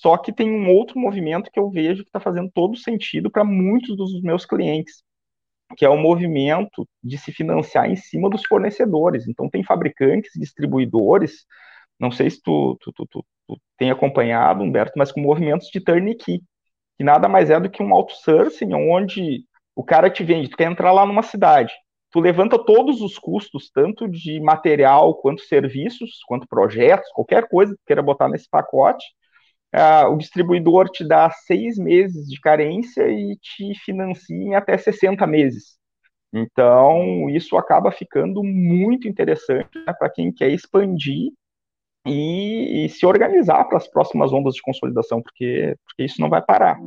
Só que tem um outro movimento que eu vejo que está fazendo todo sentido para muitos dos meus clientes, que é o movimento de se financiar em cima dos fornecedores. Então, tem fabricantes, distribuidores, não sei se tu, tu, tu, tu, tu tem acompanhado, Humberto, mas com movimentos de turnkey, que nada mais é do que um outsourcing, onde o cara te vende, tu quer entrar lá numa cidade, tu levanta todos os custos, tanto de material, quanto serviços, quanto projetos, qualquer coisa que queira botar nesse pacote, o distribuidor te dá seis meses de carência e te financia em até 60 meses. Então, isso acaba ficando muito interessante né, para quem quer expandir e, e se organizar para as próximas ondas de consolidação, porque, porque isso não vai parar.